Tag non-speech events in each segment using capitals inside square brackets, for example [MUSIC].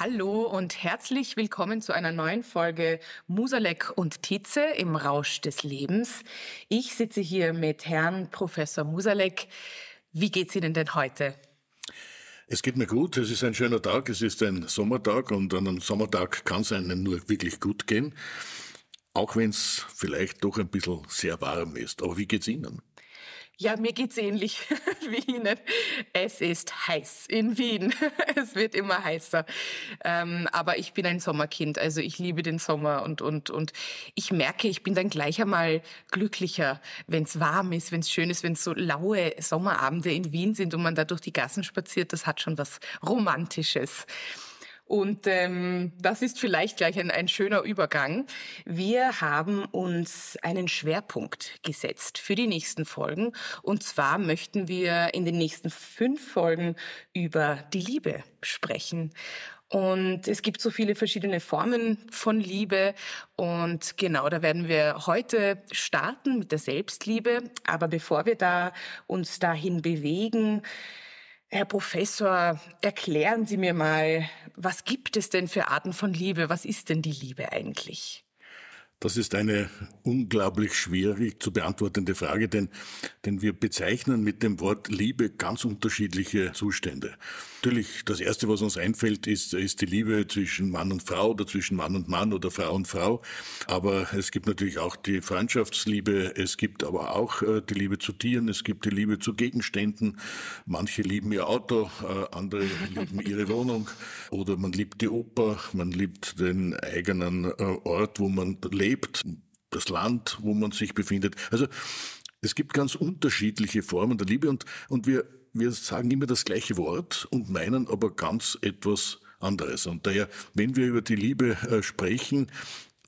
Hallo und herzlich willkommen zu einer neuen Folge Musalek und Tietze im Rausch des Lebens. Ich sitze hier mit Herrn Professor Musalek. Wie geht's Ihnen denn heute? Es geht mir gut, es ist ein schöner Tag, es ist ein Sommertag und an einem Sommertag kann es einem nur wirklich gut gehen, auch wenn es vielleicht doch ein bisschen sehr warm ist. Aber wie geht's Ihnen? Ja, mir geht's ähnlich [LAUGHS] wie Ihnen. Es ist heiß in Wien. [LAUGHS] Es wird immer heißer. Ähm, aber ich bin ein Sommerkind, also ich liebe den Sommer und und und ich merke, ich bin dann gleich einmal glücklicher, wenn es warm ist, wenn es schön ist, wenn es so laue Sommerabende in Wien sind und man da durch die Gassen spaziert. Das hat schon was Romantisches. Und ähm, das ist vielleicht gleich ein, ein schöner Übergang. Wir haben uns einen Schwerpunkt gesetzt für die nächsten Folgen. Und zwar möchten wir in den nächsten fünf Folgen über die Liebe sprechen. Und es gibt so viele verschiedene Formen von Liebe. Und genau, da werden wir heute starten mit der Selbstliebe. Aber bevor wir da uns dahin bewegen, Herr Professor, erklären Sie mir mal, was gibt es denn für Arten von Liebe? Was ist denn die Liebe eigentlich? Das ist eine unglaublich schwierig zu beantwortende Frage, denn, denn wir bezeichnen mit dem Wort Liebe ganz unterschiedliche Zustände. Natürlich, das Erste, was uns einfällt, ist, ist die Liebe zwischen Mann und Frau oder zwischen Mann und Mann oder Frau und Frau. Aber es gibt natürlich auch die Freundschaftsliebe, es gibt aber auch äh, die Liebe zu Tieren, es gibt die Liebe zu Gegenständen. Manche lieben ihr Auto, äh, andere lieben ihre [LAUGHS] Wohnung oder man liebt die Oper, man liebt den eigenen äh, Ort, wo man lebt lebt, das Land, wo man sich befindet. Also es gibt ganz unterschiedliche Formen der Liebe und, und wir, wir sagen immer das gleiche Wort und meinen aber ganz etwas anderes. Und daher, wenn wir über die Liebe äh, sprechen,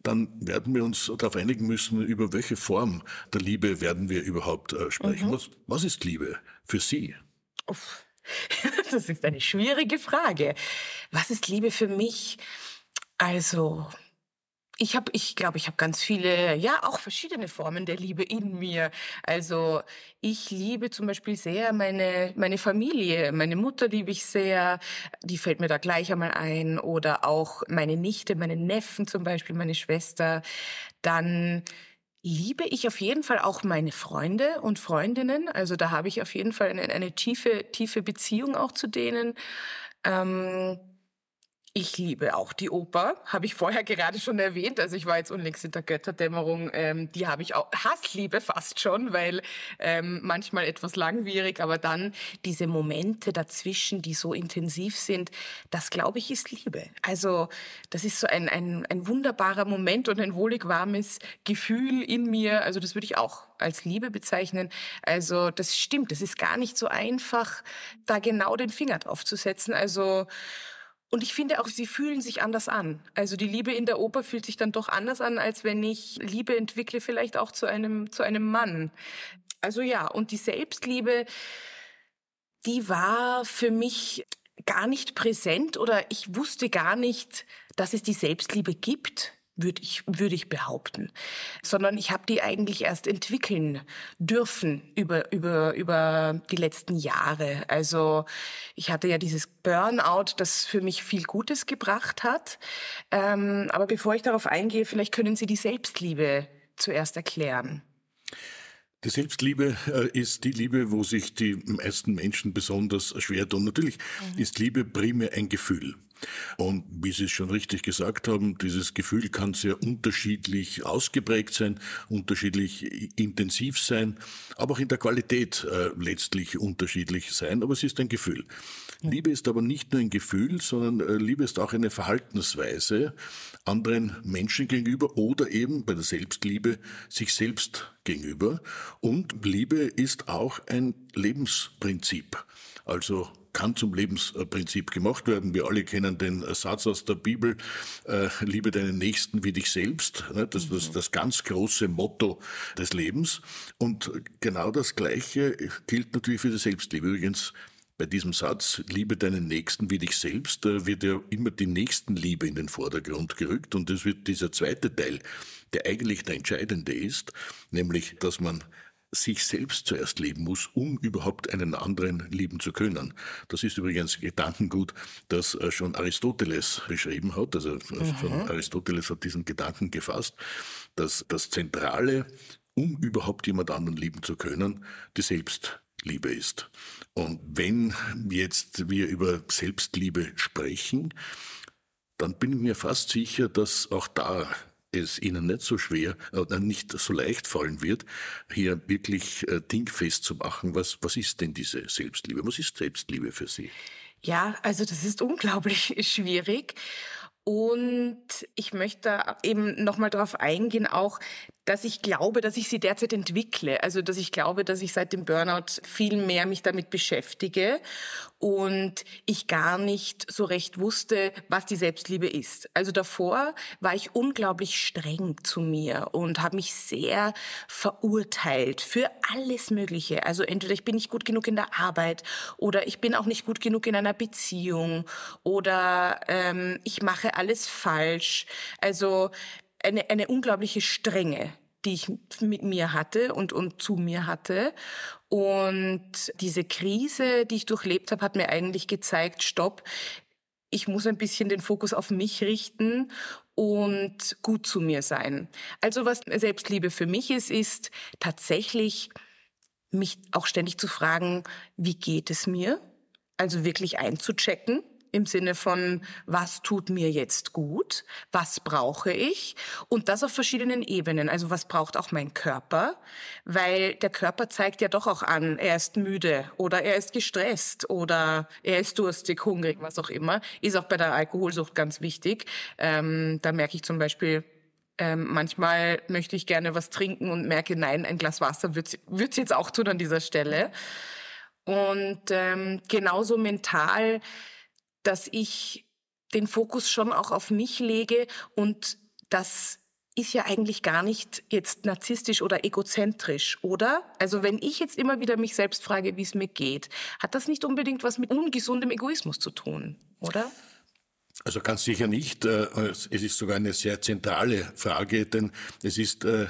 dann werden wir uns darauf einigen müssen, über welche Form der Liebe werden wir überhaupt äh, sprechen. Mhm. Was, was ist Liebe für Sie? Uff. [LAUGHS] Das ist eine schwierige Frage. Was ist Liebe für mich? Also, ich habe, ich glaube, ich habe ganz viele, ja, auch verschiedene Formen der Liebe in mir. Also ich liebe zum Beispiel sehr meine meine Familie, meine Mutter liebe ich sehr, die fällt mir da gleich einmal ein, oder auch meine Nichte, meine Neffen zum Beispiel, meine Schwester. Dann liebe ich auf jeden Fall auch meine Freunde und Freundinnen. Also da habe ich auf jeden Fall eine, eine tiefe tiefe Beziehung auch zu denen. Ähm, ich liebe auch die Oper, habe ich vorher gerade schon erwähnt. Also ich war jetzt unlängst in der Götterdämmerung, ähm, die habe ich auch Hassliebe fast schon, weil ähm, manchmal etwas langwierig, aber dann diese Momente dazwischen, die so intensiv sind, das glaube ich ist Liebe. Also das ist so ein, ein, ein wunderbarer Moment und ein wohlig warmes Gefühl in mir. Also das würde ich auch als Liebe bezeichnen. Also das stimmt, das ist gar nicht so einfach, da genau den Finger drauf zu setzen. Also und ich finde auch, sie fühlen sich anders an. Also die Liebe in der Oper fühlt sich dann doch anders an, als wenn ich Liebe entwickle, vielleicht auch zu einem, zu einem Mann. Also ja, und die Selbstliebe, die war für mich gar nicht präsent oder ich wusste gar nicht, dass es die Selbstliebe gibt würde ich, würde ich behaupten. Sondern ich habe die eigentlich erst entwickeln dürfen über, über, über die letzten Jahre. Also ich hatte ja dieses Burnout, das für mich viel Gutes gebracht hat. Ähm, aber bevor ich darauf eingehe, vielleicht können Sie die Selbstliebe zuerst erklären. Die Selbstliebe äh, ist die Liebe, wo sich die meisten Menschen besonders schwer tun. Natürlich mhm. ist Liebe primär ein Gefühl. Und wie Sie es schon richtig gesagt haben, dieses Gefühl kann sehr unterschiedlich ausgeprägt sein, unterschiedlich intensiv sein, aber auch in der Qualität äh, letztlich unterschiedlich sein. Aber es ist ein Gefühl. Liebe ist aber nicht nur ein Gefühl, sondern äh, Liebe ist auch eine Verhaltensweise anderen Menschen gegenüber oder eben bei der Selbstliebe sich selbst gegenüber. Und Liebe ist auch ein Lebensprinzip. Also kann zum Lebensprinzip gemacht werden. Wir alle kennen den Satz aus der Bibel, äh, liebe deinen Nächsten wie dich selbst. Ne? Das ist das, das ganz große Motto des Lebens. Und genau das Gleiche gilt natürlich für die Selbstliebe. Übrigens, bei diesem Satz, liebe deinen Nächsten wie dich selbst, da wird ja immer die Nächstenliebe in den Vordergrund gerückt. Und es wird dieser zweite Teil, der eigentlich der entscheidende ist, nämlich, dass man sich selbst zuerst lieben muss, um überhaupt einen anderen lieben zu können. Das ist übrigens Gedankengut, das äh, schon Aristoteles beschrieben hat. Also äh, mhm. Aristoteles hat diesen Gedanken gefasst, dass das Zentrale, um überhaupt jemand anderen lieben zu können, die Selbstliebe ist. Und wenn jetzt wir über Selbstliebe sprechen, dann bin ich mir fast sicher, dass auch da es Ihnen nicht so schwer oder nicht so leicht fallen wird, hier wirklich äh, dingfest zu machen. Was, was ist denn diese Selbstliebe? Was ist Selbstliebe für Sie? Ja, also das ist unglaublich [LAUGHS] schwierig. Und ich möchte eben nochmal darauf eingehen, auch, dass ich glaube, dass ich sie derzeit entwickle. Also, dass ich glaube, dass ich seit dem Burnout viel mehr mich damit beschäftige und ich gar nicht so recht wusste, was die Selbstliebe ist. Also davor war ich unglaublich streng zu mir und habe mich sehr verurteilt für alles Mögliche. Also entweder ich bin nicht gut genug in der Arbeit oder ich bin auch nicht gut genug in einer Beziehung oder ähm, ich mache alles falsch. Also eine, eine unglaubliche Strenge die ich mit mir hatte und, und zu mir hatte. Und diese Krise, die ich durchlebt habe, hat mir eigentlich gezeigt, stopp, ich muss ein bisschen den Fokus auf mich richten und gut zu mir sein. Also was Selbstliebe für mich ist, ist tatsächlich mich auch ständig zu fragen, wie geht es mir? Also wirklich einzuchecken im Sinne von, was tut mir jetzt gut, was brauche ich und das auf verschiedenen Ebenen. Also was braucht auch mein Körper, weil der Körper zeigt ja doch auch an, er ist müde oder er ist gestresst oder er ist durstig, hungrig, was auch immer. Ist auch bei der Alkoholsucht ganz wichtig. Ähm, da merke ich zum Beispiel, ähm, manchmal möchte ich gerne was trinken und merke, nein, ein Glas Wasser wird es jetzt auch tun an dieser Stelle. Und ähm, genauso mental dass ich den Fokus schon auch auf mich lege und das ist ja eigentlich gar nicht jetzt narzisstisch oder egozentrisch, oder? Also wenn ich jetzt immer wieder mich selbst frage, wie es mir geht, hat das nicht unbedingt was mit ungesundem Egoismus zu tun, oder? Also ganz sicher nicht. Äh, es ist sogar eine sehr zentrale Frage, denn es ist äh,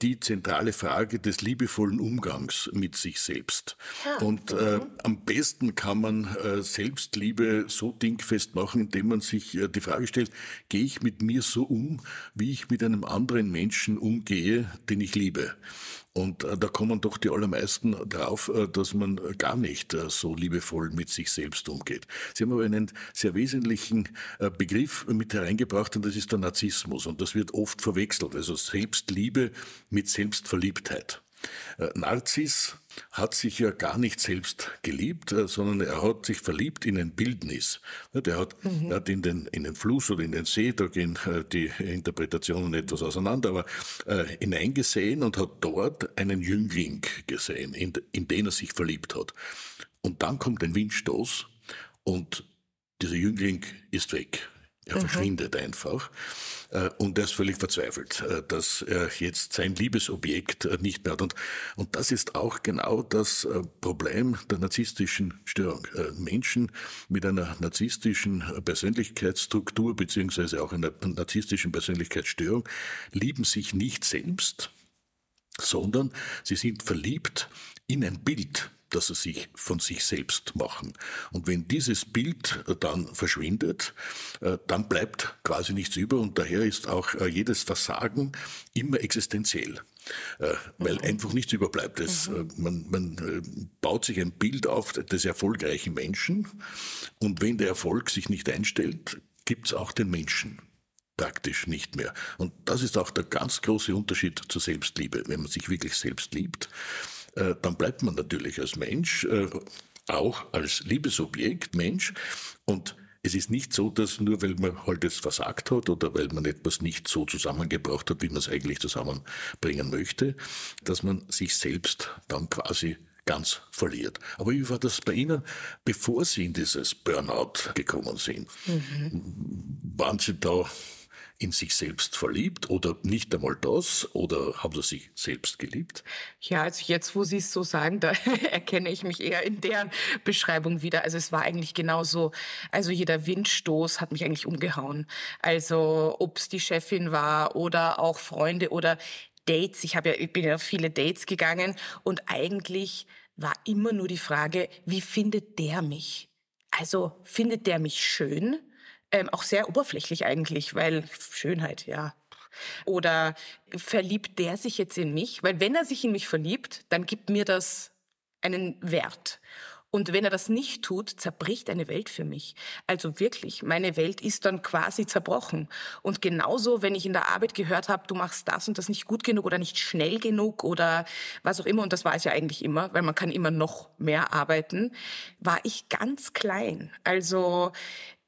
die zentrale Frage des liebevollen Umgangs mit sich selbst. Ja. Und äh, mhm. am besten kann man Selbstliebe so dingfest machen, indem man sich die Frage stellt, gehe ich mit mir so um, wie ich mit einem anderen Menschen umgehe, den ich liebe? Und äh, da kommen doch die allermeisten drauf, äh, dass man gar nicht äh, so liebevoll mit sich selbst umgeht. Sie haben aber einen sehr wesentlichen äh, Begriff mit hereingebracht und das ist der Narzissmus. Und das wird oft verwechselt, also Selbstliebe mit Selbstverliebtheit. Äh, Narziss hat sich ja gar nicht selbst geliebt, äh, sondern er hat sich verliebt in ein Bildnis. Der hat, mhm. hat in, den, in den Fluss oder in den See, da gehen äh, die Interpretationen etwas auseinander, aber äh, hineingesehen und hat dort einen Jüngling gesehen, in, in den er sich verliebt hat. Und dann kommt ein Windstoß und dieser Jüngling ist weg. Er mhm. verschwindet einfach. Äh, und er ist völlig verzweifelt, äh, dass er jetzt sein Liebesobjekt äh, nicht mehr hat. Und, und das ist auch genau das Problem der narzisstischen Störung. Menschen mit einer narzisstischen Persönlichkeitsstruktur beziehungsweise auch einer narzisstischen Persönlichkeitsstörung lieben sich nicht selbst, sondern sie sind verliebt in ein Bild das sie sich von sich selbst machen. Und wenn dieses Bild dann verschwindet, äh, dann bleibt quasi nichts über und daher ist auch äh, jedes Versagen immer existenziell. Äh, weil mhm. einfach nichts überbleibt. Es, mhm. man, man baut sich ein Bild auf des erfolgreichen Menschen und wenn der Erfolg sich nicht einstellt, gibt es auch den Menschen praktisch nicht mehr. Und das ist auch der ganz große Unterschied zur Selbstliebe. Wenn man sich wirklich selbst liebt, äh, dann bleibt man natürlich als Mensch, äh, auch als Liebesobjekt Mensch. Und es ist nicht so, dass nur weil man halt es versagt hat oder weil man etwas nicht so zusammengebracht hat, wie man es eigentlich zusammenbringen möchte, dass man sich selbst dann quasi ganz verliert. Aber wie war das bei Ihnen, bevor Sie in dieses Burnout gekommen sind? Mhm. Waren Sie da in sich selbst verliebt oder nicht einmal das oder haben sie sich selbst geliebt? Ja, also jetzt, wo Sie es so sagen, da [LAUGHS] erkenne ich mich eher in der Beschreibung wieder. Also es war eigentlich genauso, also jeder Windstoß hat mich eigentlich umgehauen. Also ob es die Chefin war oder auch Freunde oder Dates. Ich habe ja, ich bin ja auf viele Dates gegangen und eigentlich war immer nur die Frage, wie findet der mich? Also findet der mich schön? Ähm, auch sehr oberflächlich eigentlich, weil Schönheit, ja. Oder verliebt der sich jetzt in mich? Weil wenn er sich in mich verliebt, dann gibt mir das einen Wert. Und wenn er das nicht tut, zerbricht eine Welt für mich. Also wirklich, meine Welt ist dann quasi zerbrochen. Und genauso, wenn ich in der Arbeit gehört habe, du machst das und das nicht gut genug oder nicht schnell genug oder was auch immer, und das war es ja eigentlich immer, weil man kann immer noch mehr arbeiten, war ich ganz klein. Also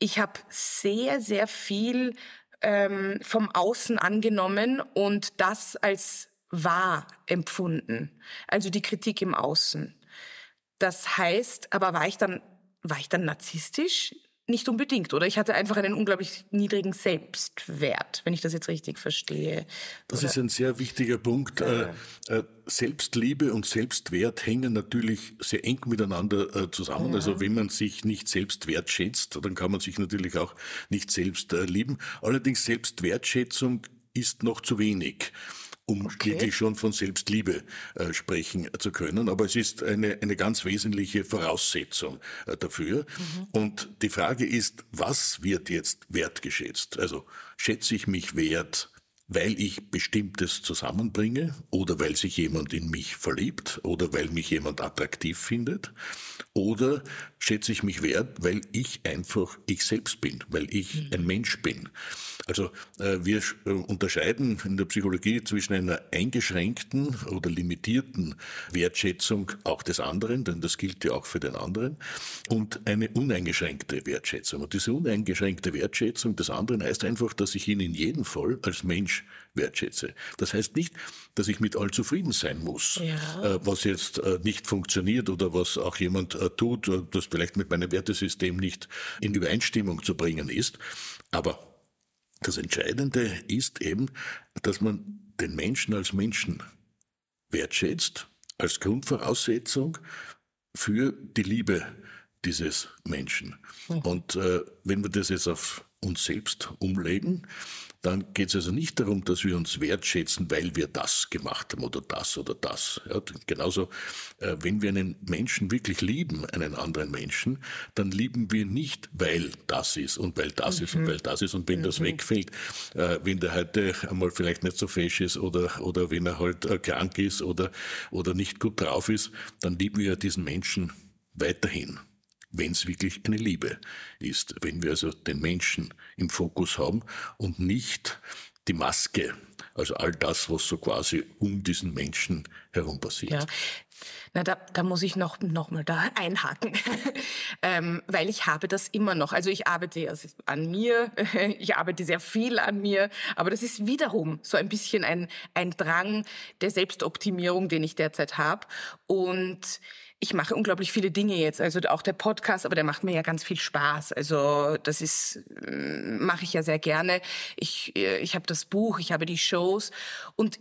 ich habe sehr, sehr viel ähm, vom Außen angenommen und das als wahr empfunden. Also die Kritik im Außen. Das heißt, aber war ich dann, war ich dann narzisstisch? Nicht unbedingt, oder? Ich hatte einfach einen unglaublich niedrigen Selbstwert, wenn ich das jetzt richtig verstehe. Das oder? ist ein sehr wichtiger Punkt. Äh, äh, Selbstliebe und Selbstwert hängen natürlich sehr eng miteinander äh, zusammen. Ja. Also wenn man sich nicht selbst wertschätzt, dann kann man sich natürlich auch nicht selbst lieben. Allerdings Selbstwertschätzung ist noch zu wenig um okay. wirklich schon von Selbstliebe äh, sprechen zu können. Aber es ist eine, eine ganz wesentliche Voraussetzung äh, dafür. Mhm. Und die Frage ist, was wird jetzt wertgeschätzt? Also schätze ich mich wert, weil ich Bestimmtes zusammenbringe oder weil sich jemand in mich verliebt oder weil mich jemand attraktiv findet oder schätze ich mich wert, weil ich einfach ich selbst bin, weil ich mhm. ein Mensch bin. Also äh, wir äh, unterscheiden in der Psychologie zwischen einer eingeschränkten oder limitierten Wertschätzung auch des anderen, denn das gilt ja auch für den anderen, und eine uneingeschränkte Wertschätzung. Und diese uneingeschränkte Wertschätzung des anderen heißt einfach, dass ich ihn in jedem Fall als Mensch wertschätze. Das heißt nicht, dass ich mit all zufrieden sein muss, ja. äh, was jetzt nicht funktioniert oder was auch jemand tut, das vielleicht mit meinem Wertesystem nicht in Übereinstimmung zu bringen ist. Aber das Entscheidende ist eben, dass man den Menschen als Menschen wertschätzt, als Grundvoraussetzung für die Liebe dieses Menschen. Hm. Und äh, wenn wir das jetzt auf uns selbst umlegen, dann geht es also nicht darum, dass wir uns wertschätzen, weil wir das gemacht haben oder das oder das. Ja, genauso, äh, wenn wir einen Menschen wirklich lieben, einen anderen Menschen, dann lieben wir nicht, weil das ist und weil das mhm. ist und mhm. weil das ist und wenn mhm. das wegfällt, äh, wenn der heute einmal vielleicht nicht so fesch ist oder, oder wenn er halt äh, krank ist oder, oder nicht gut drauf ist, dann lieben wir diesen Menschen weiterhin wenn es wirklich eine Liebe ist. Wenn wir also den Menschen im Fokus haben und nicht die Maske, also all das, was so quasi um diesen Menschen herum passiert. Ja. Na, da, da muss ich noch, noch mal da einhaken, [LAUGHS] ähm, weil ich habe das immer noch. Also ich arbeite an mir, [LAUGHS] ich arbeite sehr viel an mir, aber das ist wiederum so ein bisschen ein, ein Drang der Selbstoptimierung, den ich derzeit habe. Und ich mache unglaublich viele Dinge jetzt, also auch der Podcast, aber der macht mir ja ganz viel Spaß. Also das ist mm, mache ich ja sehr gerne. Ich äh, ich habe das Buch, ich habe die Shows und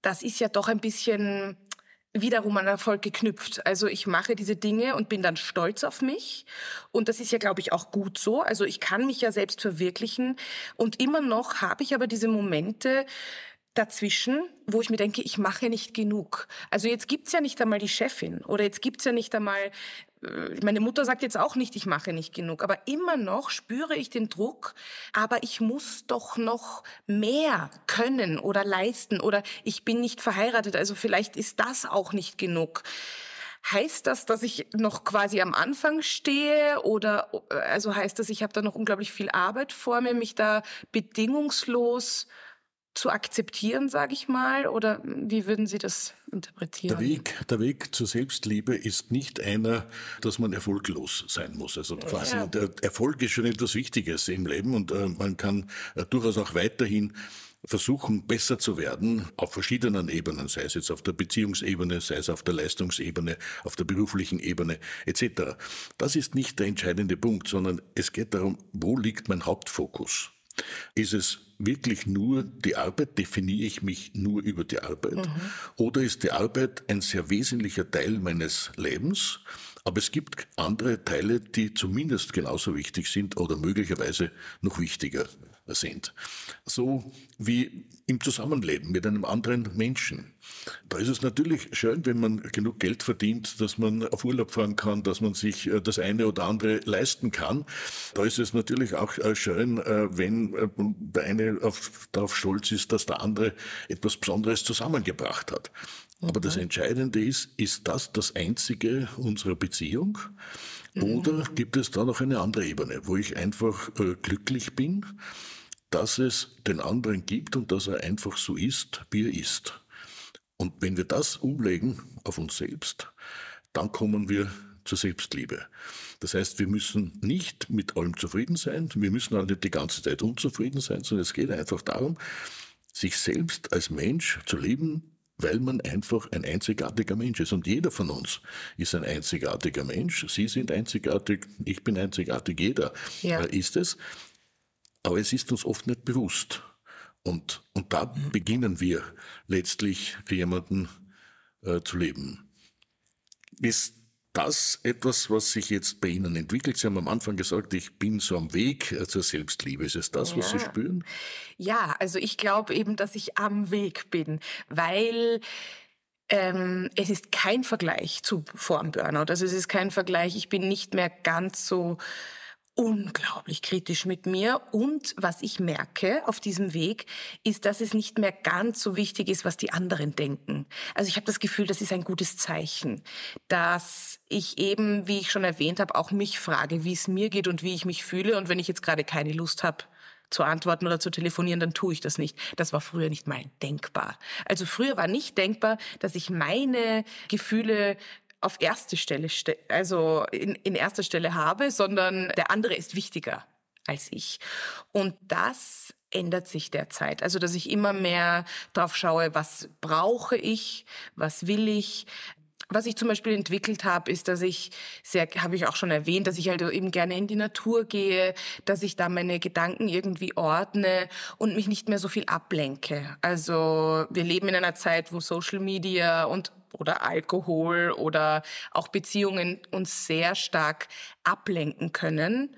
das ist ja doch ein bisschen wiederum an Erfolg geknüpft. Also ich mache diese Dinge und bin dann stolz auf mich. Und das ist ja, glaube ich, auch gut so. Also ich kann mich ja selbst verwirklichen. Und immer noch habe ich aber diese Momente, dazwischen, wo ich mir denke, ich mache nicht genug. Also jetzt gibt's ja nicht einmal die Chefin oder jetzt gibt's ja nicht einmal, äh, meine Mutter sagt jetzt auch nicht, ich mache nicht genug, aber immer noch spüre ich den Druck, aber ich muss doch noch mehr können oder leisten oder ich bin nicht verheiratet, also vielleicht ist das auch nicht genug. Heißt das, dass ich noch quasi am Anfang stehe oder also heißt das, ich habe da noch unglaublich viel Arbeit vor mir, mich da bedingungslos zu akzeptieren, sage ich mal? Oder wie würden Sie das interpretieren? Der Weg, der Weg zur Selbstliebe ist nicht einer, dass man erfolglos sein muss. Also quasi ja. der Erfolg ist schon etwas Wichtiges im Leben und äh, man kann äh, durchaus auch weiterhin versuchen, besser zu werden auf verschiedenen Ebenen, sei es jetzt auf der Beziehungsebene, sei es auf der Leistungsebene, auf der beruflichen Ebene etc. Das ist nicht der entscheidende Punkt, sondern es geht darum, wo liegt mein Hauptfokus? Ist es wirklich nur die Arbeit? Definiere ich mich nur über die Arbeit? Mhm. Oder ist die Arbeit ein sehr wesentlicher Teil meines Lebens? Aber es gibt andere Teile, die zumindest genauso wichtig sind oder möglicherweise noch wichtiger sind. So wie im Zusammenleben mit einem anderen Menschen. Da ist es natürlich schön, wenn man genug Geld verdient, dass man auf Urlaub fahren kann, dass man sich äh, das eine oder andere leisten kann. Da ist es natürlich auch äh, schön, äh, wenn der eine darauf stolz ist, dass der andere etwas Besonderes zusammengebracht hat. Aber das Entscheidende ist, ist das das einzige unserer Beziehung? Oder gibt es da noch eine andere Ebene, wo ich einfach glücklich bin, dass es den anderen gibt und dass er einfach so ist, wie er ist? Und wenn wir das umlegen auf uns selbst, dann kommen wir zur Selbstliebe. Das heißt, wir müssen nicht mit allem zufrieden sein, wir müssen auch nicht die ganze Zeit unzufrieden sein, sondern es geht einfach darum, sich selbst als Mensch zu lieben, weil man einfach ein einzigartiger Mensch ist. Und jeder von uns ist ein einzigartiger Mensch. Sie sind einzigartig, ich bin einzigartig, jeder ja. Ist es. Aber es ist uns oft nicht bewusst. Und, und da mhm. beginnen wir letztlich jemanden äh, zu leben. Ist das etwas, was sich jetzt bei Ihnen entwickelt? Sie haben am Anfang gesagt, ich bin so am Weg äh, zur Selbstliebe. Ist es das, ja. was Sie spüren? Ja, also ich glaube eben, dass ich am Weg bin, weil ähm, es ist kein Vergleich zu vor dem Burnout. Also es ist kein Vergleich. Ich bin nicht mehr ganz so unglaublich kritisch mit mir. Und was ich merke auf diesem Weg, ist, dass es nicht mehr ganz so wichtig ist, was die anderen denken. Also ich habe das Gefühl, das ist ein gutes Zeichen, dass ich eben, wie ich schon erwähnt habe, auch mich frage, wie es mir geht und wie ich mich fühle. Und wenn ich jetzt gerade keine Lust habe, zu antworten oder zu telefonieren, dann tue ich das nicht. Das war früher nicht mal denkbar. Also früher war nicht denkbar, dass ich meine Gefühle auf erste Stelle, also in, in erster Stelle habe, sondern der andere ist wichtiger als ich. Und das ändert sich derzeit. Also, dass ich immer mehr drauf schaue, was brauche ich, was will ich, was ich zum Beispiel entwickelt habe, ist, dass ich sehr, habe ich auch schon erwähnt, dass ich halt eben gerne in die Natur gehe, dass ich da meine Gedanken irgendwie ordne und mich nicht mehr so viel ablenke. Also wir leben in einer Zeit, wo Social Media und oder Alkohol oder auch Beziehungen uns sehr stark ablenken können.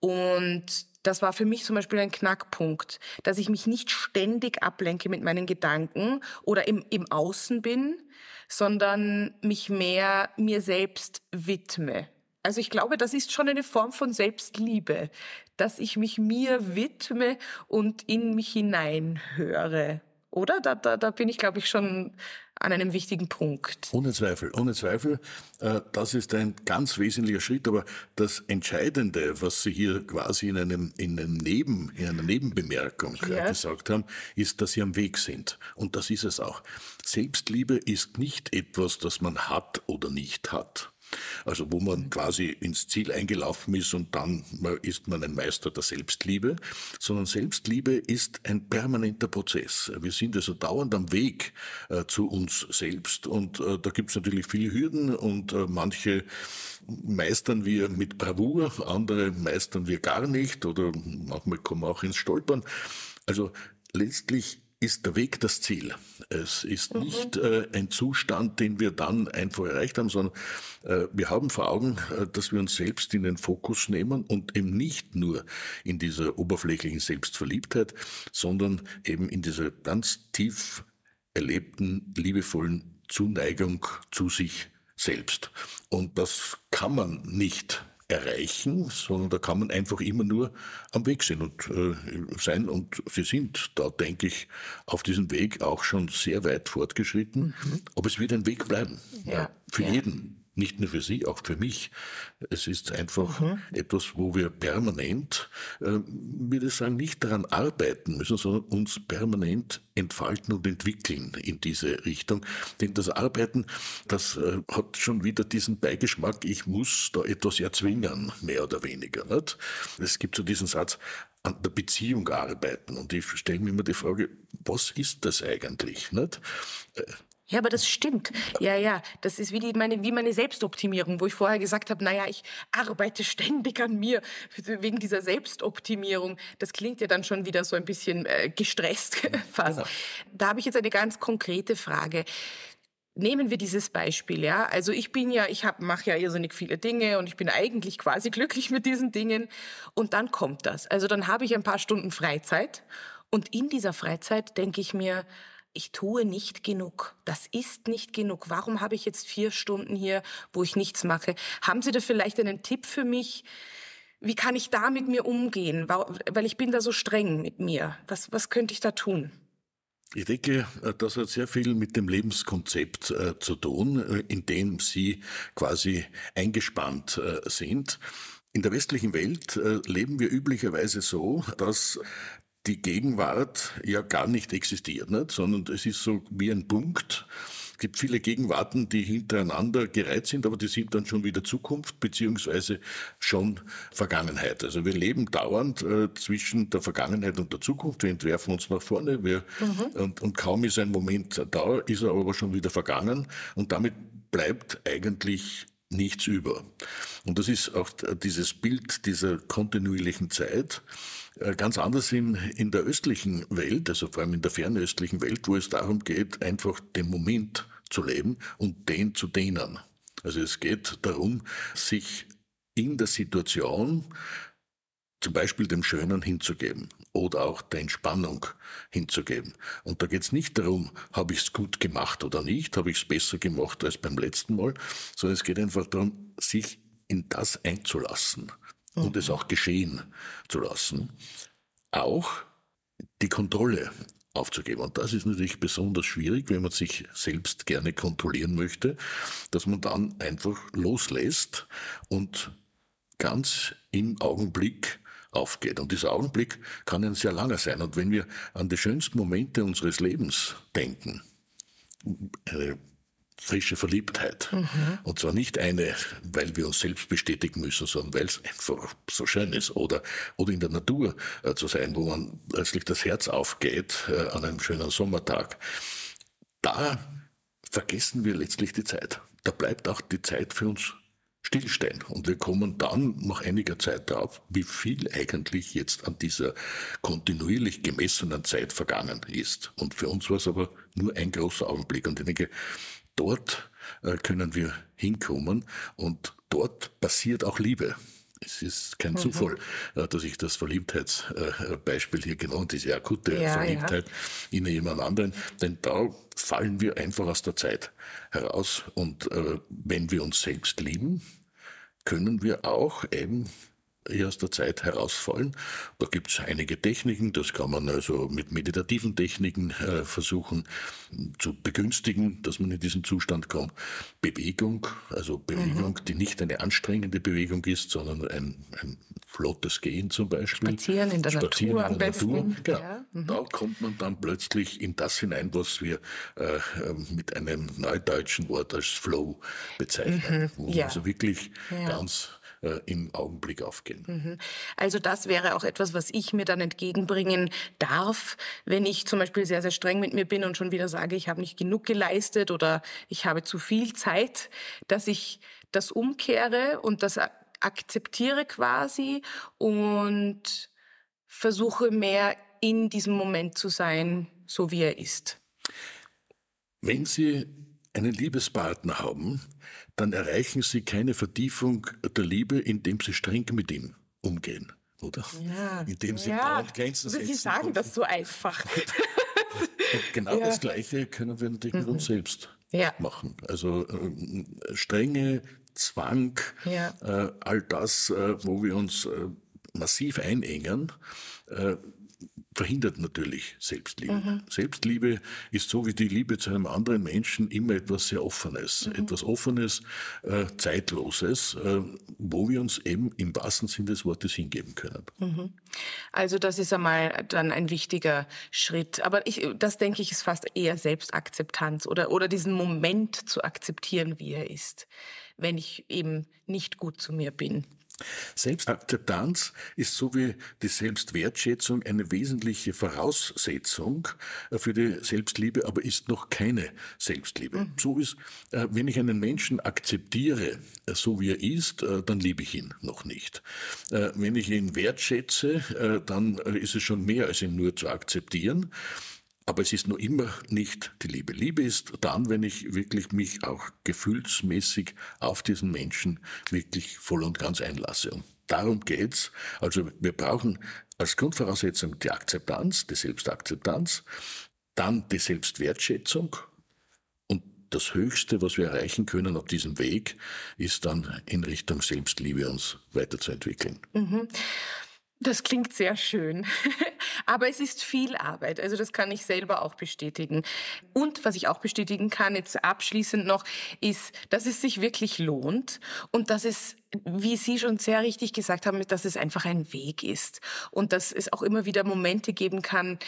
Und das war für mich zum Beispiel ein Knackpunkt, dass ich mich nicht ständig ablenke mit meinen Gedanken oder im, im Außen bin, sondern mich mehr mir selbst widme. Also ich glaube, das ist schon eine Form von Selbstliebe, dass ich mich mir widme und in mich hineinhöre. Oder? Da, da, da bin ich, glaube ich, schon an einem wichtigen Punkt. Ohne Zweifel, ohne Zweifel. Äh, das ist ein ganz wesentlicher Schritt. Aber das Entscheidende, was Sie hier quasi in einem, in einem Neben, in einer Nebenbemerkung äh, ja. gesagt haben, ist, dass Sie am Weg sind. Und das ist es auch. Selbstliebe ist nicht etwas, das man hat oder nicht hat. Also wo man quasi ins Ziel eingelaufen ist und dann ist man ein Meister der Selbstliebe, sondern Selbstliebe ist ein permanenter Prozess. Wir sind also dauernd am Weg äh, zu uns selbst und äh, da gibt es natürlich viele Hürden und äh, manche meistern wir mit Bravour, andere meistern wir gar nicht oder manchmal kommen wir auch ins Stolpern. Also letztlich ist der Weg das Ziel. Es ist mhm. nicht äh, ein Zustand, den wir dann einfach erreicht haben, sondern äh, wir haben vor Augen, äh, dass wir uns selbst in den Fokus nehmen und eben nicht nur in dieser oberflächlichen Selbstverliebtheit, sondern eben in dieser ganz tief erlebten, liebevollen Zuneigung zu sich selbst. Und das kann man nicht erreichen, sondern da kann man einfach immer nur am Weg sein und äh, sein. Und sie sind da, denke ich, auf diesem Weg auch schon sehr weit fortgeschritten. Mhm. Aber es wird ein Weg bleiben. Ja. Für ja. jeden nicht nur für Sie, auch für mich. Es ist einfach mhm. etwas, wo wir permanent, äh, würde ich sagen, nicht daran arbeiten müssen, sondern uns permanent entfalten und entwickeln in diese Richtung. Denn das Arbeiten, das äh, hat schon wieder diesen Beigeschmack, ich muss da etwas erzwingen, mehr oder weniger. Nicht? Es gibt so diesen Satz, an der Beziehung arbeiten. Und ich stelle mir immer die Frage, was ist das eigentlich? Nicht? Ja, aber das stimmt. Ja, ja, das ist wie, die, meine, wie meine Selbstoptimierung, wo ich vorher gesagt habe, naja, ich arbeite ständig an mir wegen dieser Selbstoptimierung. Das klingt ja dann schon wieder so ein bisschen äh, gestresst [LAUGHS] fast. Genau. Da habe ich jetzt eine ganz konkrete Frage. Nehmen wir dieses Beispiel, ja. Also ich bin ja, ich mache ja irrsinnig viele Dinge und ich bin eigentlich quasi [LAUGHS] glücklich mit diesen Dingen. Und dann kommt das. Also dann habe ich ein paar Stunden Freizeit und in dieser Freizeit denke ich mir, ich tue nicht genug. Das ist nicht genug. Warum habe ich jetzt vier Stunden hier, wo ich nichts mache? Haben Sie da vielleicht einen Tipp für mich? Wie kann ich da mit mir umgehen? Weil ich bin da so streng mit mir. Was, was könnte ich da tun? Ich denke, äh, das hat sehr viel mit dem Lebenskonzept äh, zu tun, äh, in dem Sie quasi eingespannt sind. In der westlichen Welt leben wir üblicherweise so, dass die Gegenwart ja gar nicht existiert, nicht? sondern es ist so wie ein Punkt. Es gibt viele Gegenwarten, die hintereinander gereiht sind, aber die sind dann schon wieder Zukunft beziehungsweise schon Vergangenheit. Also wir leben dauernd äh, zwischen der Vergangenheit und der Zukunft. Wir entwerfen uns nach vorne wir, mhm. und, und kaum ist ein Moment da, ist er aber schon wieder vergangen und damit bleibt eigentlich nichts über. Und das ist auch dieses Bild dieser kontinuierlichen Zeit äh, ganz anders in, in der östlichen Welt, also vor allem in der fernöstlichen Welt, wo es darum geht, einfach den Moment zu leben und den zu dehnen. Also es geht darum, sich in der Situation zum Beispiel dem Schönen hinzugeben oder auch der Entspannung hinzugeben. Und da geht es nicht darum, habe ich es gut gemacht oder nicht, habe ich es besser gemacht als beim letzten Mal, sondern es geht einfach darum, sich in das einzulassen und mhm. es auch geschehen zu lassen. Auch die Kontrolle aufzugeben. Und das ist natürlich besonders schwierig, wenn man sich selbst gerne kontrollieren möchte, dass man dann einfach loslässt und ganz im Augenblick aufgeht. Und dieser Augenblick kann ein sehr langer sein. Und wenn wir an die schönsten Momente unseres Lebens denken, eine frische Verliebtheit. Mhm. Und zwar nicht eine, weil wir uns selbst bestätigen müssen, sondern weil es einfach so schön ist. Oder, oder in der Natur äh, zu sein, wo man plötzlich das Herz aufgeht äh, an einem schönen Sommertag. Da vergessen wir letztlich die Zeit. Da bleibt auch die Zeit für uns stillstehen. Und wir kommen dann nach einiger Zeit drauf, wie viel eigentlich jetzt an dieser kontinuierlich gemessenen Zeit vergangen ist. Und für uns war es aber nur ein großer Augenblick. Und ich denke, dort äh, können wir hinkommen und dort passiert auch Liebe. Es ist kein mhm. Zufall, äh, dass ich das Verliebtheitsbeispiel hier genannt, diese akute ja, Verliebtheit ja. in jemand anderen, denn da fallen wir einfach aus der Zeit heraus und äh, wenn wir uns selbst lieben, können wir auch eben eher aus der Zeit herausfallen. Da gibt es einige Techniken, das kann man also mit meditativen Techniken äh, versuchen zu begünstigen, dass man in diesen Zustand kommt. Bewegung, also Bewegung, mhm. die nicht eine anstrengende Bewegung ist, sondern ein, ein flottes Gehen zum Beispiel. Spazieren in der Spazieren Natur in der Natur. Genau. Ja. Mhm. Da kommt man dann plötzlich in das hinein, was wir äh, ähm, mit einem neudeutschen Wort als Flow bezeichnen, mhm. wo ja. man also wirklich ja. ganz äh, im Augenblick aufgehen. Mhm. Also das wäre auch etwas, was ich mir dann entgegenbringen darf, wenn ich zum Beispiel sehr, sehr streng mit mir bin und schon wieder sage, ich habe nicht genug geleistet oder ich habe zu viel Zeit, dass ich das umkehre und das akzeptiere quasi und versuche mehr in diesem Moment zu sein, so wie er ist. Wenn Sie einen Liebespartner haben, dann erreichen Sie keine Vertiefung der Liebe, indem Sie streng mit ihm umgehen, oder? Ja, indem Sie ja. dauernd Grenzen Sie setzen. sagen und- das so einfach. Und genau Ja. das Gleiche können wir natürlich mit uns selbst Ja. machen. Also ähm, Strenge, Zwang, Ja. äh, all das, äh, wo wir uns äh, massiv einengen, äh, verhindert natürlich Selbstliebe. Mhm. Selbstliebe ist so wie die Liebe zu einem anderen Menschen immer etwas sehr Offenes, Mhm. etwas Offenes, äh, Zeitloses, äh, wo wir uns eben im wahrsten Sinne des Wortes hingeben können. Also das ist einmal dann ein wichtiger Schritt. Aber ich, das denke ich ist fast eher Selbstakzeptanz oder, oder diesen Moment zu akzeptieren, wie er ist, wenn ich eben nicht gut zu mir bin. Selbstakzeptanz ist so wie die Selbstwertschätzung eine wesentliche Voraussetzung äh, für die Selbstliebe, aber ist noch keine Selbstliebe. So ist, äh, wenn ich einen Menschen akzeptiere, äh, so wie er ist, dann liebe ich ihn noch nicht. Wenn ich ihn wertschätze, dann ist es schon mehr als ihn nur zu akzeptieren. Aber es ist noch immer nicht die Liebe. Liebe ist dann, wenn ich wirklich mich auch gefühlsmäßig auf diesen Menschen wirklich voll und ganz einlasse. Und darum geht's. Also wir brauchen als Grundvoraussetzung die Akzeptanz, die Selbstakzeptanz, dann die Selbstwertschätzung und das Höchste, was wir erreichen können auf diesem Weg, ist dann in Richtung Selbstliebe uns weiterzuentwickeln. Das klingt sehr schön. [LAUGHS] Aber es ist viel Arbeit. Also das kann ich selber auch bestätigen. Und was ich auch bestätigen kann, jetzt abschließend noch, ist, dass es sich wirklich lohnt und dass es, wie Sie schon sehr richtig gesagt haben, dass es einfach ein Weg ist. Und dass es auch immer wieder Momente geben kann,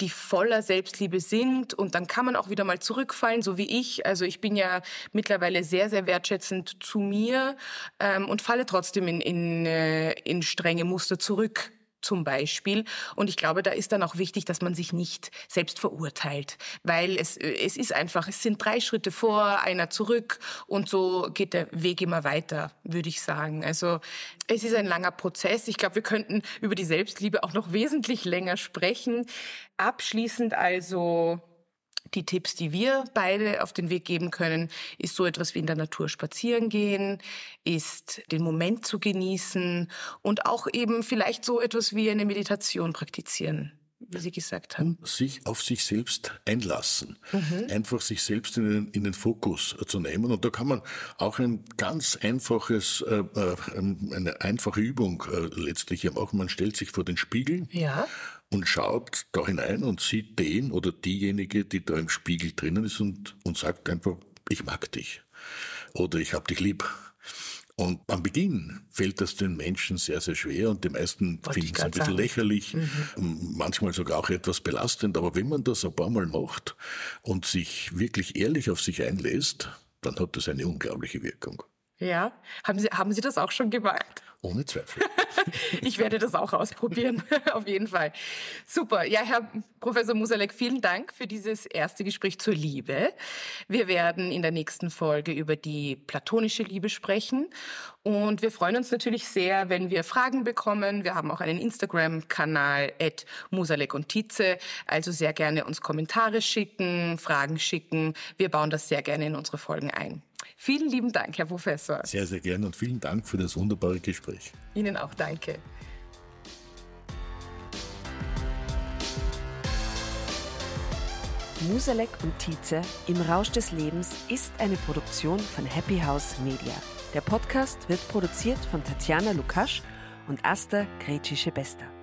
die voller Selbstliebe sind. Und dann kann man auch wieder mal zurückfallen, so wie ich. Also ich bin ja mittlerweile sehr, sehr wertschätzend zu mir ähm, und falle trotzdem in, in, äh, in strenge Muster zurück zum Beispiel. Und ich glaube, da ist dann auch wichtig, dass man sich nicht selbst verurteilt, weil es, äh, es ist einfach, es sind drei Schritte vor, einer zurück und so geht der Weg immer weiter, würde ich sagen. Also es ist ein langer Prozess. Ich glaube, wir könnten über die Selbstliebe auch noch wesentlich länger sprechen. Abschließend also die Tipps, die wir beide auf den Weg geben können, ist so etwas wie in der Natur spazieren gehen, ist den Moment zu genießen und auch eben vielleicht so etwas wie eine Meditation praktizieren, wie Sie gesagt haben. sich auf sich selbst einlassen. Einfach sich selbst in den, in den Fokus zu nehmen. Und da kann man auch ein ganz einfaches, äh, äh, eine einfache Übung äh, letztlich machen. Man stellt sich vor den Spiegel Ja. Und schaut da hinein und sieht den oder diejenige, die da im Spiegel drinnen ist und, und sagt einfach, ich mag dich. Oder ich hab dich lieb. Und am Beginn fällt das den Menschen sehr, sehr schwer und die meisten finden es ein bisschen sagen. lächerlich, m- manchmal sogar auch etwas belastend. Aber wenn man das ein paar Mal macht und sich wirklich ehrlich auf sich einlässt, dann hat das eine unglaubliche Wirkung. Ja. Haben Sie, haben Sie das auch schon gemacht? Ohne Zweifel. [LAUGHS] Ich werde das auch ausprobieren, [LAUGHS] auf jeden Fall. Super. Ja, Herr Professor Musalek, vielen Dank für dieses erste Gespräch zur Liebe. Wir werden in der nächsten Folge über die platonische Liebe sprechen. Und wir freuen uns natürlich sehr, wenn wir Fragen bekommen. Wir haben auch einen Instagram-Kanal, Musalek und Tietze. Also sehr gerne uns Kommentare schicken, Fragen schicken. Wir bauen das sehr gerne in unsere Folgen ein. Vielen lieben Dank, Herr Professor. Sehr, sehr gerne und vielen Dank für das wunderbare Gespräch. Ihnen auch danke. Musalek und Tietze im Rausch des Lebens ist eine Produktion von Happy House Media. Der Podcast wird produziert von Tatjana Lukasch und Asta Gretschi-Bester.